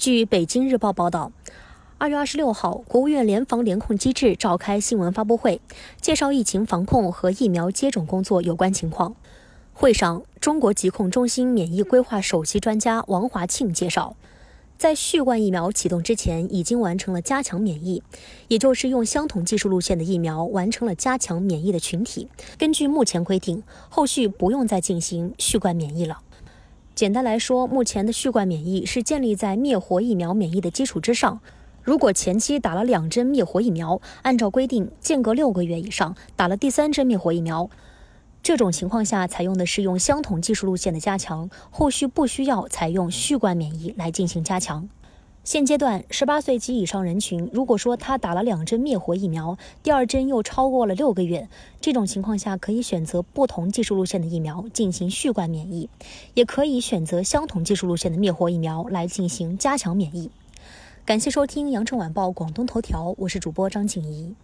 据北京日报报道，二月二十六号，国务院联防联控机制召开新闻发布会，介绍疫情防控和疫苗接种工作有关情况。会上，中国疾控中心免疫规划首席专家王华庆介绍，在续冠疫苗启动之前，已经完成了加强免疫，也就是用相同技术路线的疫苗完成了加强免疫的群体。根据目前规定，后续不用再进行续冠免疫了。简单来说，目前的续冠免疫是建立在灭活疫苗免疫的基础之上。如果前期打了两针灭活疫苗，按照规定间隔六个月以上打了第三针灭活疫苗，这种情况下采用的是用相同技术路线的加强，后续不需要采用续冠免疫来进行加强。现阶段，十八岁及以上人群，如果说他打了两针灭活疫苗，第二针又超过了六个月，这种情况下可以选择不同技术路线的疫苗进行续冠免疫，也可以选择相同技术路线的灭活疫苗来进行加强免疫。感谢收听羊城晚报广东头条，我是主播张静怡。